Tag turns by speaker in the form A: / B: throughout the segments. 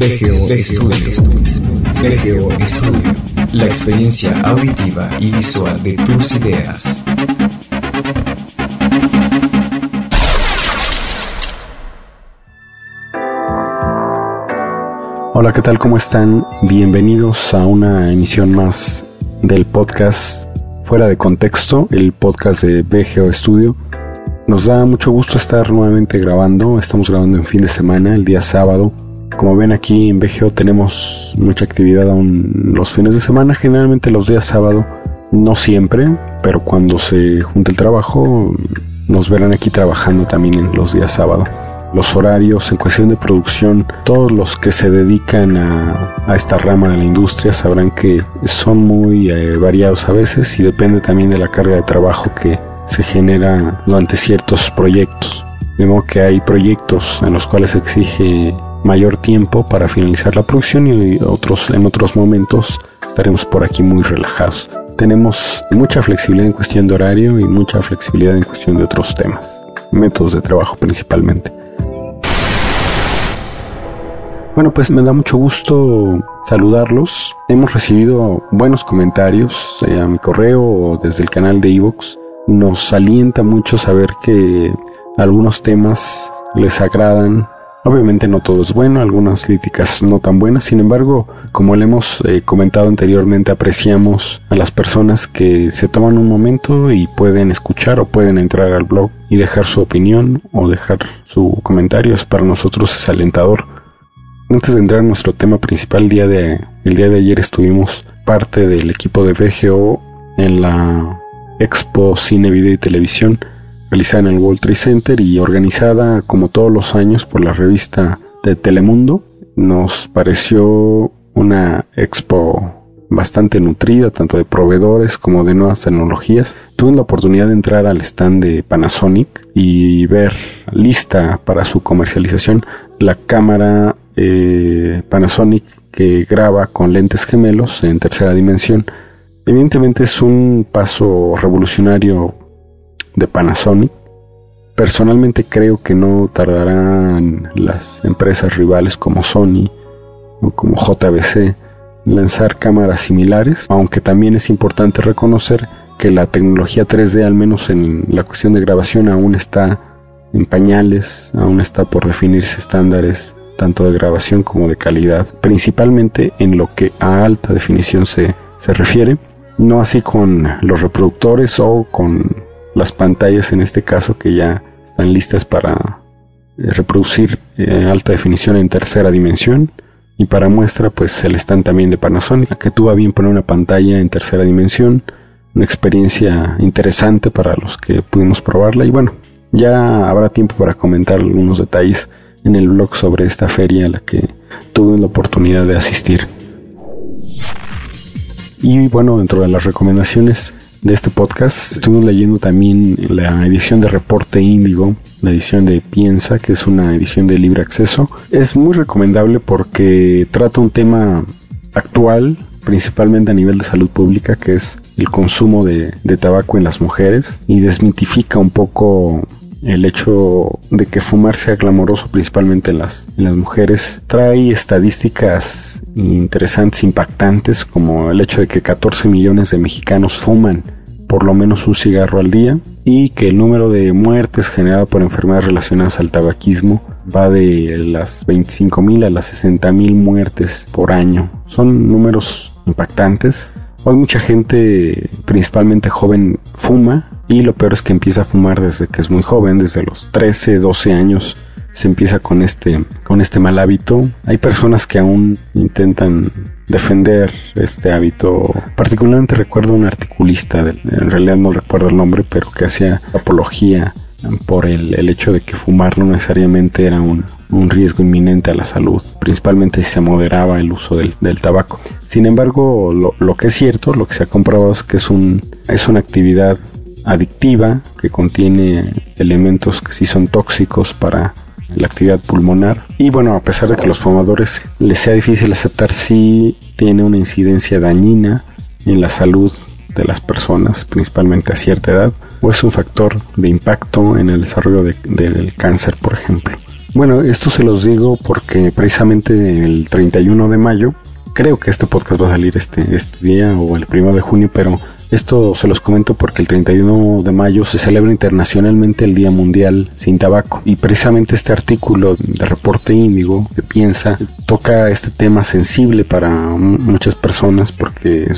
A: BGO Studio. BGO Studio. La experiencia auditiva y visual de tus ideas.
B: Hola, ¿qué tal? ¿Cómo están? Bienvenidos a una emisión más del podcast Fuera de Contexto, el podcast de BGO Studio. Nos da mucho gusto estar nuevamente grabando. Estamos grabando en fin de semana, el día sábado. Como ven aquí en BGO tenemos mucha actividad aún los fines de semana, generalmente los días sábado, no siempre, pero cuando se junta el trabajo nos verán aquí trabajando también en los días sábado. Los horarios en cuestión de producción, todos los que se dedican a, esta rama de la industria sabrán que son muy eh, variados a veces y depende también de la carga de trabajo que se genera durante ciertos proyectos. De modo que hay proyectos en los cuales se exige mayor tiempo para finalizar la producción y otros, en otros momentos estaremos por aquí muy relajados. Tenemos mucha flexibilidad en cuestión de horario y mucha flexibilidad en cuestión de otros temas, métodos de trabajo principalmente. Bueno, pues me da mucho gusto saludarlos. Hemos recibido buenos comentarios eh, a mi correo o desde el canal de Evox nos alienta mucho saber que algunos temas les agradan. Obviamente no todo es bueno, algunas críticas no tan buenas, sin embargo, como le hemos eh, comentado anteriormente, apreciamos a las personas que se toman un momento y pueden escuchar o pueden entrar al blog y dejar su opinión o dejar su comentario, para nosotros es alentador. Antes de entrar a nuestro tema principal, el día de, el día de ayer estuvimos parte del equipo de VGO en la Expo Cine, Video y Televisión, realizada en el World Trade Center y organizada como todos los años por la revista de Telemundo. Nos pareció una expo bastante nutrida, tanto de proveedores como de nuevas tecnologías. Tuve la oportunidad de entrar al stand de Panasonic y ver lista para su comercialización la cámara eh, Panasonic que graba con lentes gemelos en tercera dimensión Evidentemente es un paso revolucionario de Panasonic. Personalmente creo que no tardarán las empresas rivales como Sony o como JBC en lanzar cámaras similares, aunque también es importante reconocer que la tecnología 3D, al menos en la cuestión de grabación, aún está en pañales, aún está por definirse estándares tanto de grabación como de calidad, principalmente en lo que a alta definición se, se refiere no así con los reproductores o con las pantallas en este caso que ya están listas para eh, reproducir eh, alta definición en tercera dimensión y para muestra pues el stand también de Panasonic que tuvo bien poner una pantalla en tercera dimensión una experiencia interesante para los que pudimos probarla y bueno ya habrá tiempo para comentar algunos detalles en el blog sobre esta feria a la que tuve la oportunidad de asistir. Y bueno, dentro de las recomendaciones de este podcast, estuvimos leyendo también la edición de Reporte Índigo, la edición de Piensa, que es una edición de libre acceso. Es muy recomendable porque trata un tema actual, principalmente a nivel de salud pública, que es el consumo de, de tabaco en las mujeres y desmitifica un poco el hecho de que fumar sea glamoroso principalmente en las, mujeres trae estadísticas interesantes, impactantes, como el hecho de que 14 millones de mexicanos fuman por lo menos un cigarro al día y que el número de muertes generado por enfermedades relacionadas al tabaquismo va de las 25 mil a las 60 mil muertes por año. Son números impactantes. Hoy mucha gente, principalmente joven, fuma y lo peor es que empieza a fumar desde que es muy joven, desde los 13, 12 años se empieza con este, con este mal hábito. Hay personas que aún intentan defender este hábito. Particularmente recuerdo un articulista, en realidad no recuerdo el nombre, pero que hacía apología por el, el hecho de que fumar no necesariamente era un, un, riesgo inminente a la salud, principalmente si se moderaba el uso del, del tabaco. Sin embargo, lo, lo, que es cierto, lo que se ha comprobado es que es, un, es una actividad adictiva que contiene elementos que sí son tóxicos para la actividad pulmonar. Y bueno, a pesar de que a los fumadores les sea difícil aceptar, sí tiene una incidencia dañina en la salud de las personas, principalmente a cierta edad, o es un factor de impacto en el desarrollo del cáncer, por ejemplo. Bueno, esto se los digo porque precisamente el 31 de mayo, creo que este podcast va a salir este, este día o el 1 de junio, pero esto se los comento porque el 31 de mayo se celebra internacionalmente el Día Mundial sin Tabaco. Y precisamente este artículo de Reporte Índigo que piensa toca este tema sensible para muchas personas porque eh,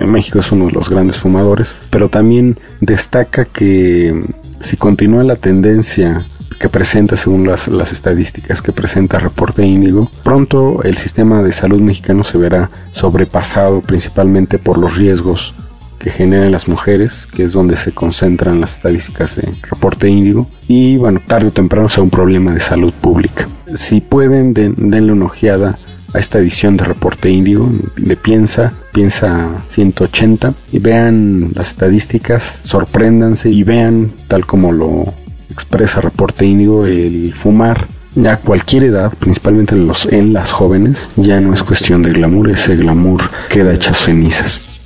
B: en México es uno de los grandes fumadores, pero también destaca que si continúa la tendencia que presenta según las, las, estadísticas que presenta Reporte Índigo, pronto el sistema de salud mexicano se verá sobrepasado principalmente por los riesgos que generan las mujeres, que es donde se concentran las estadísticas de reporte índigo, y bueno, tarde o temprano sea un problema de salud pública. Si pueden, denle una ojeada a esta edición de Reporte Índigo, de Piensa, Piensa 180, y vean las estadísticas, sorpréndanse y vean, tal como lo expresa Reporte Índigo, el fumar a cualquier edad, principalmente en, las jóvenes, ya no es cuestión de glamour, ese glamour queda hecho cenizas.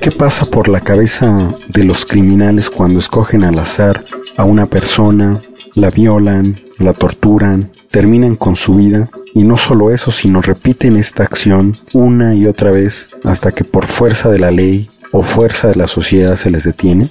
B: ¿Qué pasa por la cabeza de los criminales cuando escogen al azar a una persona, la violan, la torturan, terminan con su vida y no solo eso, sino repiten esta acción una y otra vez hasta que por fuerza de la ley o fuerza de la sociedad se les detiene?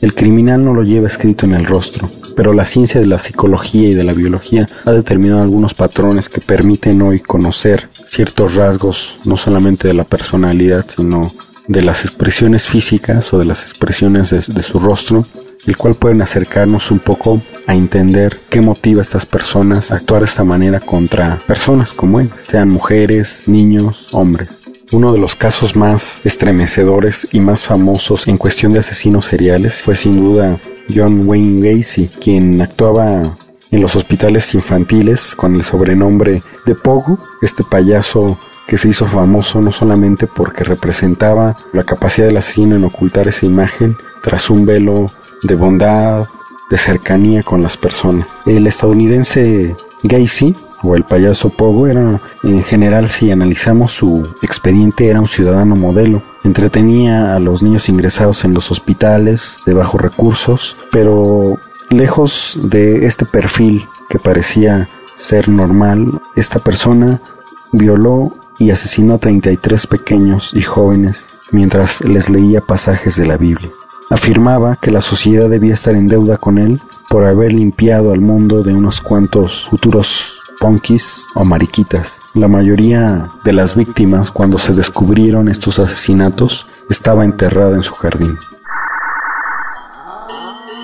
B: El criminal no lo lleva escrito en el rostro, pero la ciencia de la psicología y de la biología ha determinado algunos patrones que permiten hoy conocer ciertos rasgos no solamente de la personalidad, sino de las expresiones físicas o de las expresiones de, su rostro, el cual pueden acercarnos un poco a entender qué motiva a estas personas a actuar de esta manera contra personas como él, sean mujeres, niños, hombres. Uno de los casos más estremecedores y más famosos en cuestión de asesinos seriales fue sin duda John Wayne Gacy, quien actuaba en los hospitales infantiles con el sobrenombre de Pogo, este payaso que se hizo famoso no solamente porque representaba la capacidad del asesino en ocultar esa imagen tras un velo de bondad, de cercanía con las personas. El estadounidense Gacy o el payaso Pogo era, en general, si analizamos su expediente, era un ciudadano modelo. Entretenía a los niños ingresados en los hospitales de bajos recursos, pero lejos de este perfil que parecía ser normal, esta persona violó y asesinó a 33 pequeños y jóvenes mientras les leía pasajes de la Biblia. Afirmaba que la sociedad debía estar en deuda con él por haber limpiado al mundo de unos cuantos futuros punkis o mariquitas. La mayoría de las víctimas, cuando se descubrieron estos asesinatos, estaba enterrada en su jardín.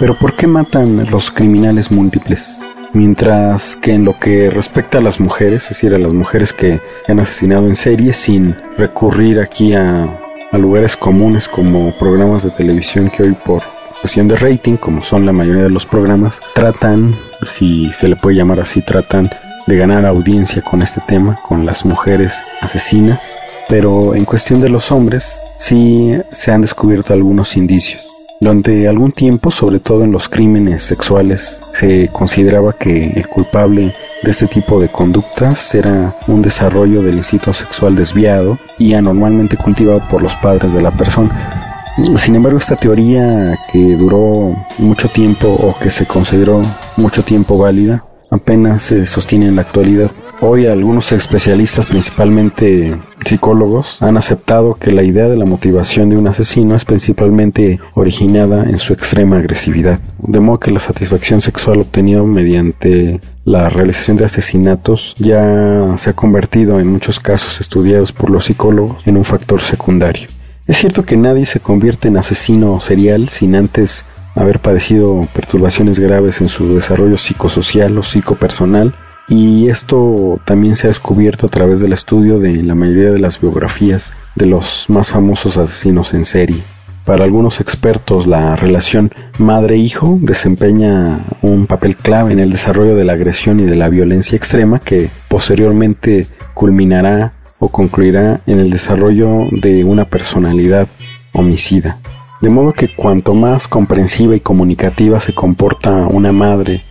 B: Pero ¿por qué matan los criminales múltiples? Mientras que en lo que respecta a las mujeres, es decir, a las mujeres que han asesinado en serie sin recurrir aquí a, lugares comunes como programas de televisión que hoy por cuestión de rating, como son la mayoría de los programas, tratan, si se le puede llamar así, tratan de ganar audiencia con este tema, con las mujeres asesinas. Pero en cuestión de los hombres, sí se han descubierto algunos indicios. Durante algún tiempo, sobre todo en los crímenes sexuales, se consideraba que el culpable de este tipo de conductas era un desarrollo del instinto sexual desviado y anormalmente cultivado por los padres de la persona. Sin embargo, esta teoría que duró mucho tiempo o que se consideró mucho tiempo válida, apenas se sostiene en la actualidad. Hoy algunos especialistas, principalmente psicólogos, han aceptado que la idea de la motivación de un asesino es principalmente originada en su extrema agresividad, de modo que la satisfacción sexual obtenida mediante la realización de asesinatos ya se ha convertido en muchos casos estudiados por los psicólogos en un factor secundario. Es cierto que nadie se convierte en asesino serial sin antes haber padecido perturbaciones graves en su desarrollo psicosocial o psicopersonal, y esto también se ha descubierto a través del estudio de la mayoría de las biografías de los más famosos asesinos en serie. Para algunos expertos, la relación madre-hijo desempeña un papel clave en el desarrollo de la agresión y de la violencia extrema que posteriormente culminará o concluirá en el desarrollo de una personalidad homicida. De modo que cuanto más comprensiva y comunicativa se comporta una madre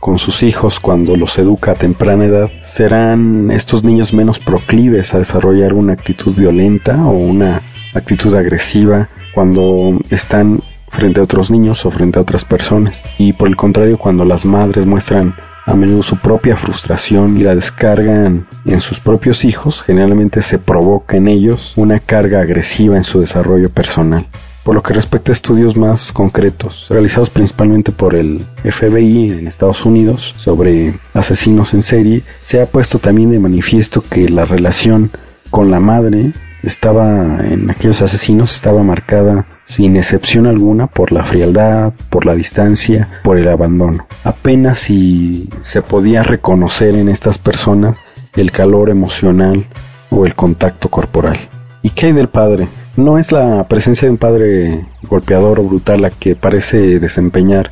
B: con sus hijos cuando los educa a temprana edad, serán estos niños menos proclives a desarrollar una actitud violenta o una actitud agresiva cuando están frente a otros niños o frente a otras personas. Y por el contrario, cuando las madres muestran a menudo su propia frustración y la descargan en sus propios hijos, generalmente se provoca en ellos una carga agresiva en su desarrollo personal. Por lo que respecta a estudios más concretos, realizados principalmente por el FBI en Estados Unidos sobre asesinos en serie, se ha puesto también de manifiesto que la relación con la madre estaba en aquellos asesinos estaba marcada sin excepción alguna por la frialdad, por la distancia, por el abandono. Apenas si se podía reconocer en estas personas el calor emocional o el contacto corporal. ¿Y qué hay del padre? No es la presencia de un padre golpeador o brutal la que parece desempeñar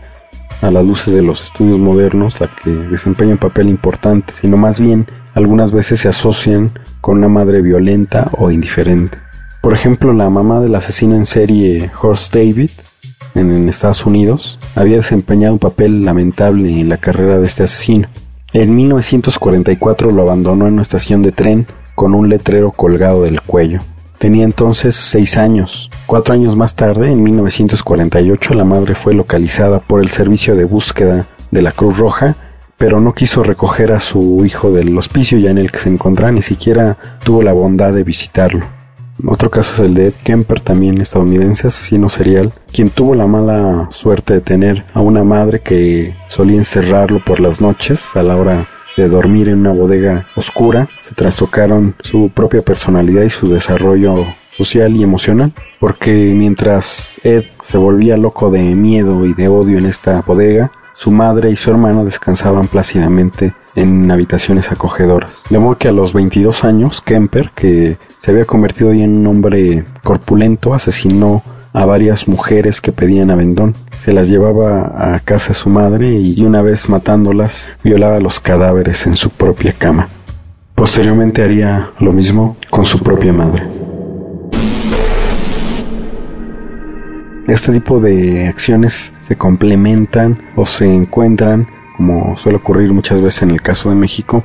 B: a las luces de los estudios modernos la que desempeña un papel importante, sino más bien algunas veces se asocian con una madre violenta o indiferente. Por ejemplo, la mamá del asesino en serie Horst David en, Estados Unidos había desempeñado un papel lamentable en la carrera de este asesino. En 1944 lo abandonó en una estación de tren con un letrero colgado del cuello. Tenía entonces seis años. Cuatro años más tarde, en 1948, la madre fue localizada por el servicio de búsqueda de la Cruz Roja pero no quiso recoger a su hijo del hospicio ya en el que se encontraba, ni siquiera tuvo la bondad de visitarlo. Otro caso es el de Ed Kemper, también estadounidense, asesino serial, quien tuvo la mala suerte de tener a una madre que solía encerrarlo por las noches a la hora de dormir en una bodega oscura. Se trastocaron su propia personalidad y su desarrollo social y emocional, porque mientras Ed se volvía loco de miedo y de odio en esta bodega, su madre y su hermana descansaban plácidamente en habitaciones acogedoras. De modo que a los 22 años, Kemper, que se había convertido ya en un hombre corpulento, asesinó a varias mujeres que pedían avendón. Se las llevaba a casa su madre y una vez matándolas, violaba los cadáveres en su propia cama. Posteriormente haría lo mismo con su propia madre. Este tipo de acciones se complementan o se encuentran, como suele ocurrir muchas veces en el caso de México,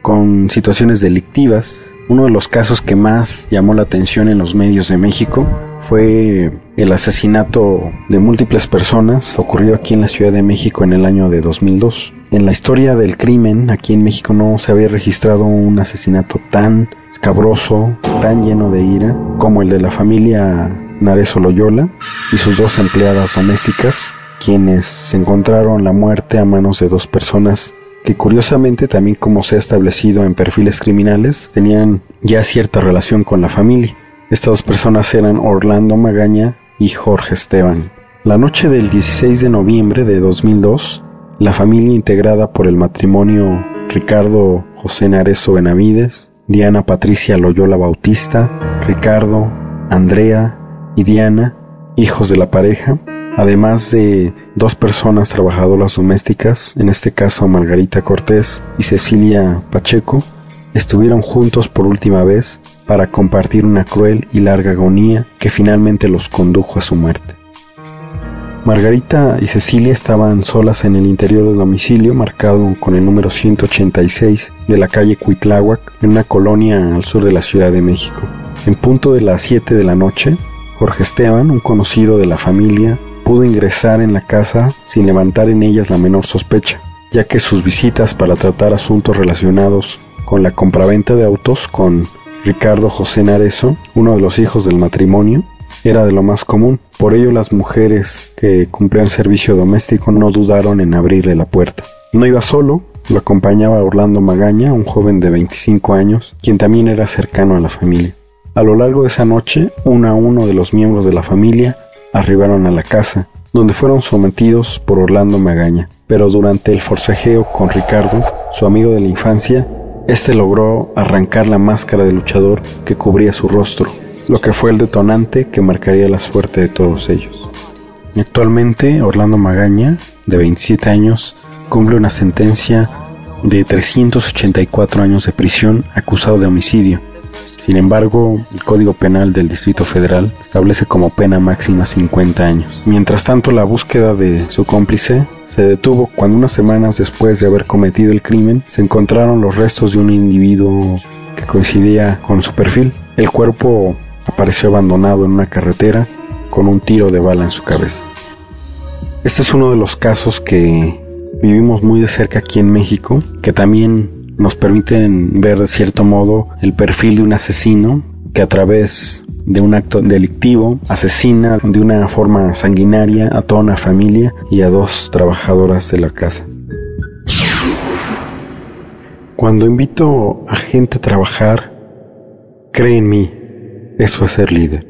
B: con situaciones delictivas. Uno de los casos que más llamó la atención en los medios de México fue el asesinato de múltiples personas ocurrido aquí en la Ciudad de México en el año de 2002. En la historia del crimen aquí en México no se había registrado un asesinato tan escabroso, tan lleno de ira como el de la familia Narezo Loyola y sus dos empleadas domésticas, quienes se encontraron la muerte a manos de dos personas que curiosamente también como se ha establecido en perfiles criminales tenían ya cierta relación con la familia. Estas dos personas eran Orlando Magaña y Jorge Esteban. La noche del 16 de noviembre de 2002, la familia integrada por el matrimonio Ricardo José Narezo Benavides, Diana Patricia Loyola Bautista, Ricardo, Andrea, y Diana, hijos de la pareja, además de dos personas trabajadoras domésticas, en este caso Margarita Cortés y Cecilia Pacheco, estuvieron juntos por última vez para compartir una cruel y larga agonía que finalmente los condujo a su muerte. Margarita y Cecilia estaban solas en el interior del domicilio marcado con el número 186 de la calle Cuitláhuac en una colonia al sur de la Ciudad de México. En punto de las 7 de la noche, Jorge Esteban, un conocido de la familia, pudo ingresar en la casa sin levantar en ellas la menor sospecha, ya que sus visitas para tratar asuntos relacionados con la compraventa de autos con Ricardo José Narezo, uno de los hijos del matrimonio, era de lo más común. Por ello las mujeres que cumplían servicio doméstico no dudaron en abrirle la puerta. No iba solo, lo acompañaba Orlando Magaña, un joven de 25 años, quien también era cercano a la familia. A lo largo de esa noche, uno a uno de los miembros de la familia arribaron a la casa, donde fueron sometidos por Orlando Magaña. Pero durante el forcejeo con Ricardo, su amigo de la infancia, este logró arrancar la máscara de luchador que cubría su rostro, lo que fue el detonante que marcaría la suerte de todos ellos. Actualmente, Orlando Magaña, de 27 años, cumple una sentencia de 384 años de prisión acusado de homicidio sin embargo, el Código Penal del Distrito Federal establece como pena máxima 50 años. Mientras tanto, la búsqueda de su cómplice se detuvo cuando unas semanas después de haber cometido el crimen se encontraron los restos de un individuo que coincidía con su perfil. El cuerpo apareció abandonado en una carretera con un tiro de bala en su cabeza. Este es uno de los casos que vivimos muy de cerca aquí en México, que también nos permiten ver de cierto modo el perfil de un asesino que a través de un acto delictivo asesina de una forma sanguinaria a toda una familia y a dos trabajadoras de la casa. Cuando invito a gente a trabajar, cree en mí, eso es ser líder.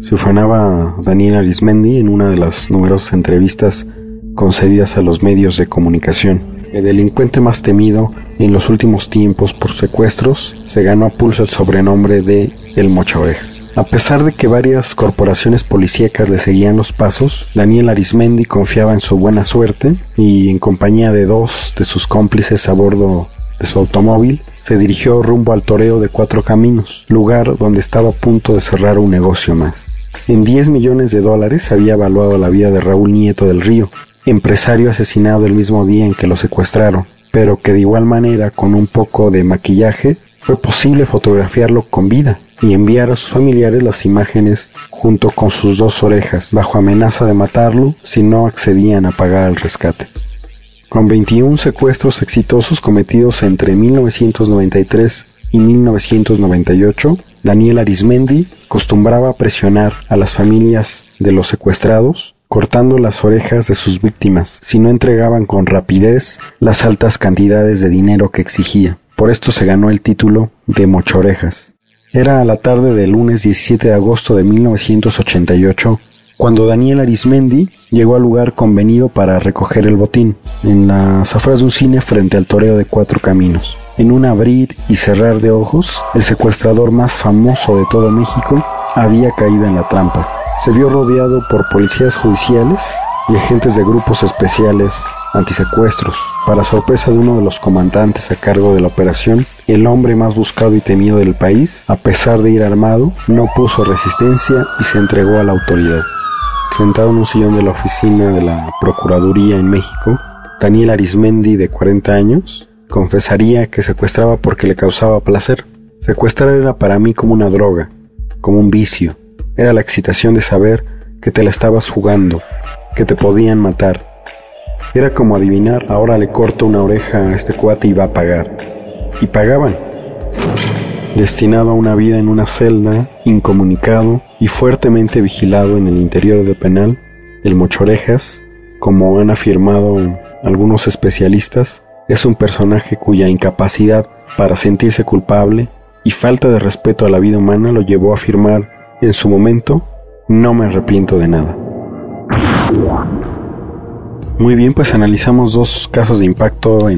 B: Se ufanaba Daniel Arismendi en una de las numerosas entrevistas concedidas a los medios de comunicación el delincuente más temido en los últimos tiempos por secuestros, se ganó a pulso el sobrenombre de El Mocha Orejas. A pesar de que varias corporaciones policíacas le seguían los pasos, Daniel Arismendi confiaba en su buena suerte y en compañía de dos de sus cómplices a bordo de su automóvil, se dirigió rumbo al toreo de Cuatro Caminos, lugar donde estaba a punto de cerrar un negocio más. En 10 millones de dólares había evaluado la vida de Raúl Nieto del Río, empresario asesinado el mismo día en que lo secuestraron, pero que de igual manera con un poco de maquillaje fue posible fotografiarlo con vida y enviar a sus familiares las imágenes junto con sus dos orejas, bajo amenaza de matarlo si no accedían a pagar el rescate. Con 21 secuestros exitosos cometidos entre 1993 y 1998, Daniel Arismendi acostumbraba presionar a las familias de los secuestrados cortando las orejas de sus víctimas si no entregaban con rapidez las altas cantidades de dinero que exigía. Por esto se ganó el título de Mochorejas. Era a la tarde del lunes 17 de agosto de 1988 cuando Daniel Arismendi llegó al lugar convenido para recoger el botín, en las afueras de un cine frente al toreo de cuatro caminos. En un abrir y cerrar de ojos, el secuestrador más famoso de todo México había caído en la trampa se vio rodeado por policías judiciales y agentes de grupos especiales antisecuestros. Para sorpresa de uno de los comandantes a cargo de la operación, el hombre más buscado y temido del país, a pesar de ir armado, no puso resistencia y se entregó a la autoridad. Sentado en un sillón de la oficina de la Procuraduría en México, Daniel Arismendi, de 40 años, confesaría que secuestraba porque le causaba placer. Secuestrar era para mí como una droga, como un vicio, era la excitación de saber que te la estabas jugando, que te podían matar. Era como adivinar, ahora le corto una oreja a este cuate y va a pagar. Y pagaban. Destinado a una vida en una celda, incomunicado y fuertemente vigilado en el interior del penal, el Mochorejas, como han afirmado algunos especialistas, es un personaje cuya incapacidad para sentirse culpable y falta de respeto a la vida humana lo llevó a afirmar en su momento, no me arrepiento de nada. Muy bien, pues analizamos dos casos de impacto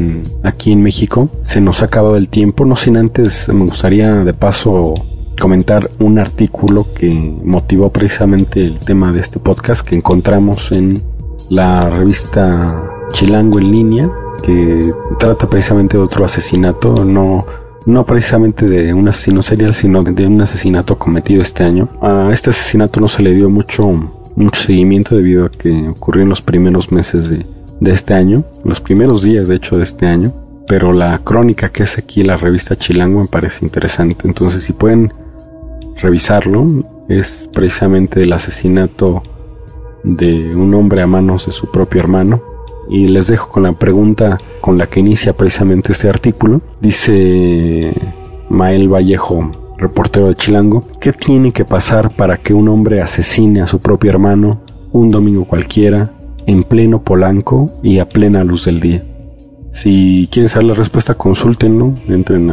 B: aquí en México. Se nos ha acabado el tiempo, no sin antes me gustaría de paso comentar un artículo que motivó precisamente el tema de este podcast que encontramos en la revista Chilango en línea, que trata precisamente de otro asesinato, no no precisamente de un asesino serial, sino de un asesinato cometido este año. A este asesinato no se le dio mucho, mucho seguimiento debido a que ocurrió en los primeros meses de, de este año, los primeros días de hecho de este año, pero la crónica que es aquí la revista Chilango me parece interesante, entonces si pueden revisarlo, es precisamente el asesinato de un hombre a manos de su propio hermano, y les dejo con la pregunta con la que inicia precisamente este artículo. Dice Mael Vallejo, reportero de Chilango, ¿qué tiene que pasar para que un hombre asesine a su propio hermano un domingo cualquiera, en pleno Polanco y a plena luz del día? Si quieren saber la respuesta, consúltenlo, entren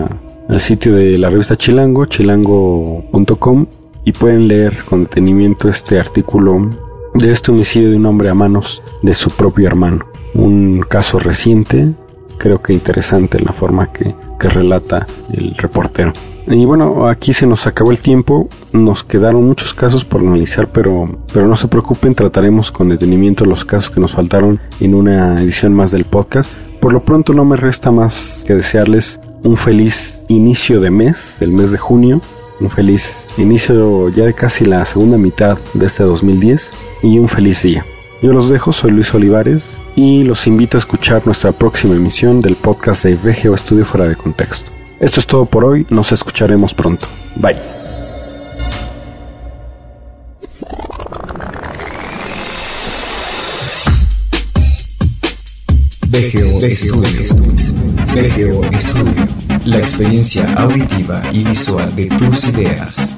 B: al sitio de la revista Chilango, chilango.com, y pueden leer con detenimiento este artículo de este homicidio de un hombre a manos de su propio hermano un caso reciente, creo que interesante en la forma que, relata el reportero. Y bueno, aquí se nos acabó el tiempo, nos quedaron muchos casos por analizar, pero, pero no se preocupen, trataremos con detenimiento los casos que nos faltaron en una edición más del podcast. Por lo pronto no me resta más que desearles un feliz inicio de mes, el mes de junio, un feliz inicio ya de casi la segunda mitad de este 2010 y un feliz día. Yo los dejo, soy Luis Olivares y los invito a escuchar nuestra próxima emisión del podcast de VGO Estudio Fuera de Contexto. Esto es todo por hoy, nos escucharemos pronto. Bye.
A: VGO Estudio. VGO Estudio. La experiencia auditiva y visual de tus ideas.